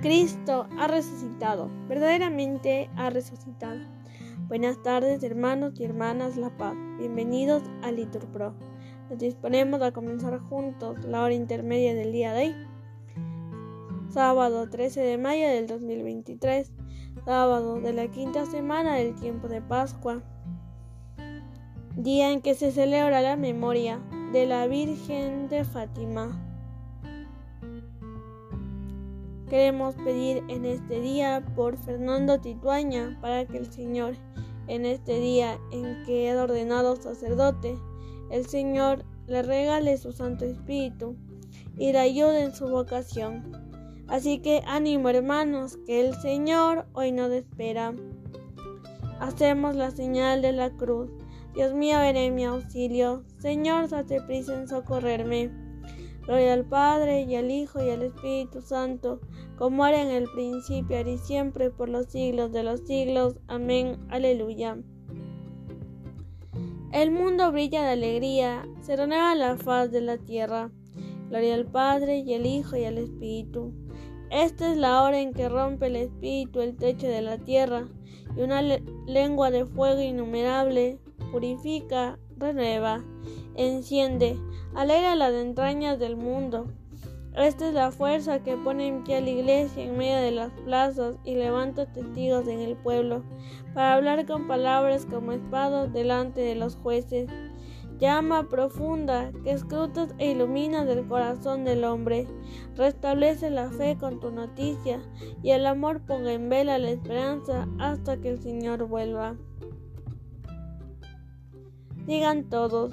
Cristo ha resucitado, verdaderamente ha resucitado. Buenas tardes hermanos y hermanas La Paz, bienvenidos a Litur Pro. Nos disponemos a comenzar juntos la hora intermedia del día de hoy, sábado 13 de mayo del 2023, sábado de la quinta semana del tiempo de Pascua, día en que se celebra la memoria de la Virgen de Fátima. Queremos pedir en este día por Fernando Tituaña para que el Señor, en este día en que es ordenado sacerdote, el Señor le regale su Santo Espíritu y le ayude en su vocación. Así que ánimo hermanos, que el Señor hoy nos espera. Hacemos la señal de la cruz. Dios mío, ven mi auxilio. Señor, date en socorrerme. Gloria al Padre y al Hijo y al Espíritu Santo, como era en el principio, ahora y siempre, por los siglos de los siglos. Amén. Aleluya. El mundo brilla de alegría, se renueva la faz de la tierra. Gloria al Padre y al Hijo y al Espíritu. Esta es la hora en que rompe el Espíritu el techo de la tierra, y una lengua de fuego innumerable purifica, renueva, enciende alegra las entrañas del mundo. Esta es la fuerza que pone en pie a la iglesia en medio de las plazas y levanta testigos en el pueblo, para hablar con palabras como espadas delante de los jueces. Llama profunda que escrutas e iluminas el corazón del hombre. Restablece la fe con tu noticia y el amor ponga en vela la esperanza hasta que el Señor vuelva. Digan todos,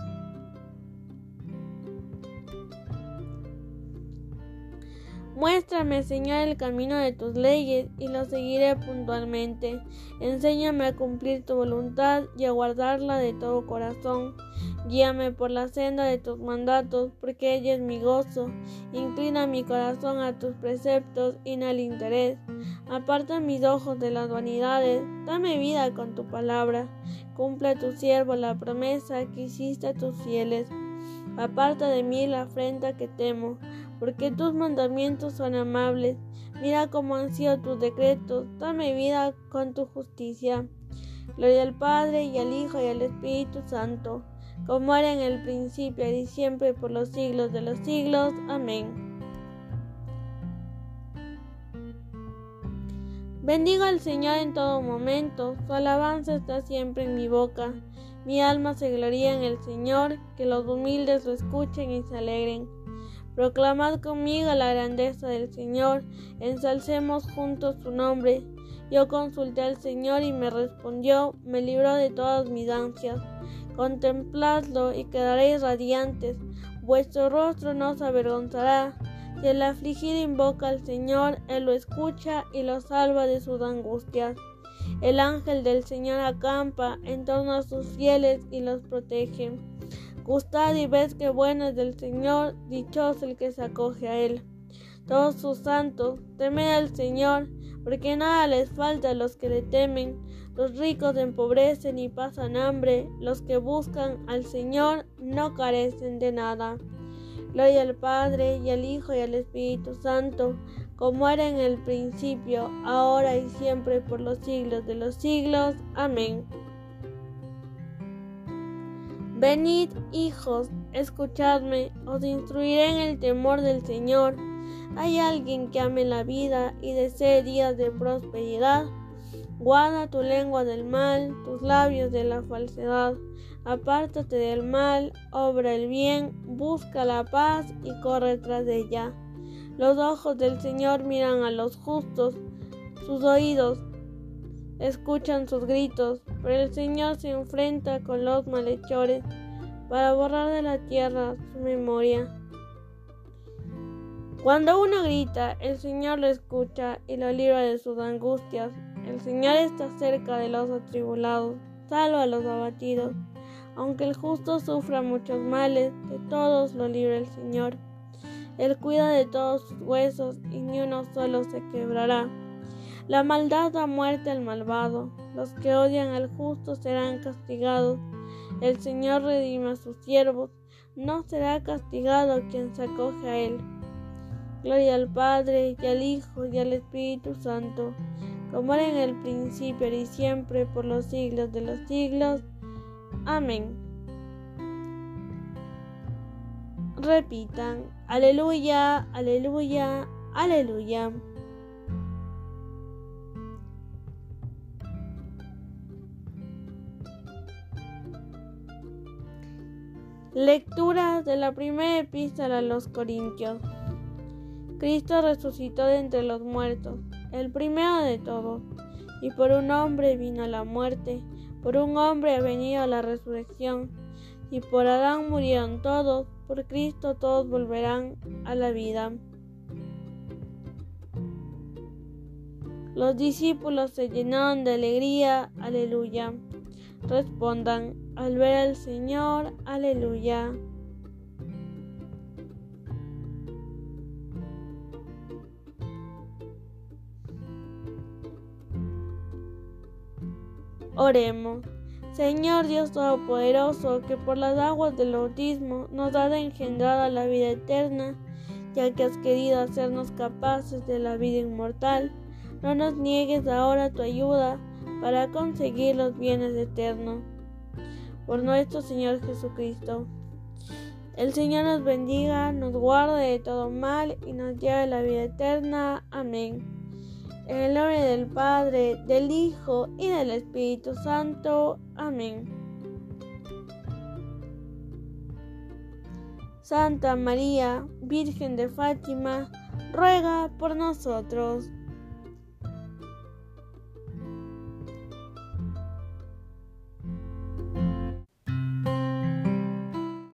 Muéstrame, Señor, el camino de tus leyes y lo seguiré puntualmente. Enséñame a cumplir tu voluntad y a guardarla de todo corazón. Guíame por la senda de tus mandatos, porque ella es mi gozo. Inclina mi corazón a tus preceptos y no al interés. Aparta mis ojos de las vanidades. Dame vida con tu palabra. Cumple a tu siervo la promesa que hiciste a tus fieles. Aparta de mí la afrenta que temo, porque tus mandamientos son amables. Mira cómo han sido tus decretos. Dame vida con tu justicia. Gloria al Padre y al Hijo y al Espíritu Santo como era en el principio y siempre por los siglos de los siglos. Amén. Bendigo al Señor en todo momento, su alabanza está siempre en mi boca. Mi alma se gloria en el Señor, que los humildes lo escuchen y se alegren. Proclamad conmigo la grandeza del Señor, ensalcemos juntos su nombre. Yo consulté al Señor y me respondió, me libró de todas mis ansias. Contempladlo y quedaréis radiantes, vuestro rostro no se avergonzará. Si el afligido invoca al Señor, Él lo escucha y lo salva de sus angustias. El ángel del Señor acampa en torno a sus fieles y los protege. Gustad y ved que bueno es del Señor, dichoso el que se acoge a Él. Todos sus santos, temed al Señor, porque nada les falta a los que le temen. Los ricos empobrecen y pasan hambre, los que buscan al Señor no carecen de nada. Gloria al Padre y al Hijo y al Espíritu Santo, como era en el principio, ahora y siempre, por los siglos de los siglos. Amén. Venid, hijos, escuchadme, os instruiré en el temor del Señor. ¿Hay alguien que ame la vida y desee días de prosperidad? Guarda tu lengua del mal, tus labios de la falsedad. Apártate del mal, obra el bien, busca la paz y corre tras de ella. Los ojos del Señor miran a los justos, sus oídos escuchan sus gritos, pero el Señor se enfrenta con los malhechores para borrar de la tierra su memoria. Cuando uno grita, el Señor lo escucha y lo libra de sus angustias. El Señor está cerca de los atribulados, salva a los abatidos. Aunque el justo sufra muchos males, de todos lo libra el Señor. Él cuida de todos sus huesos y ni uno solo se quebrará. La maldad da muerte al malvado, los que odian al justo serán castigados. El Señor redime a sus siervos, no será castigado quien se acoge a él. Gloria al Padre, y al Hijo, y al Espíritu Santo, como era en el principio, y siempre, por los siglos de los siglos. Amén. Repitan, aleluya, aleluya, aleluya. Lectura de la primera epístola a los Corintios. Cristo resucitó de entre los muertos, el primero de todos, y por un hombre vino la muerte, por un hombre ha venido la resurrección, y por Adán murieron todos, por Cristo todos volverán a la vida. Los discípulos se llenaron de alegría, aleluya. Respondan, al ver al Señor, aleluya. Oremos. Señor Dios Todopoderoso, que por las aguas del bautismo nos has engendrado a la vida eterna, ya que has querido hacernos capaces de la vida inmortal, no nos niegues ahora tu ayuda para conseguir los bienes eternos. Por nuestro Señor Jesucristo. El Señor nos bendiga, nos guarde de todo mal y nos lleve a la vida eterna. Amén. En el nombre del Padre, del Hijo y del Espíritu Santo. Amén. Santa María, Virgen de Fátima, ruega por nosotros.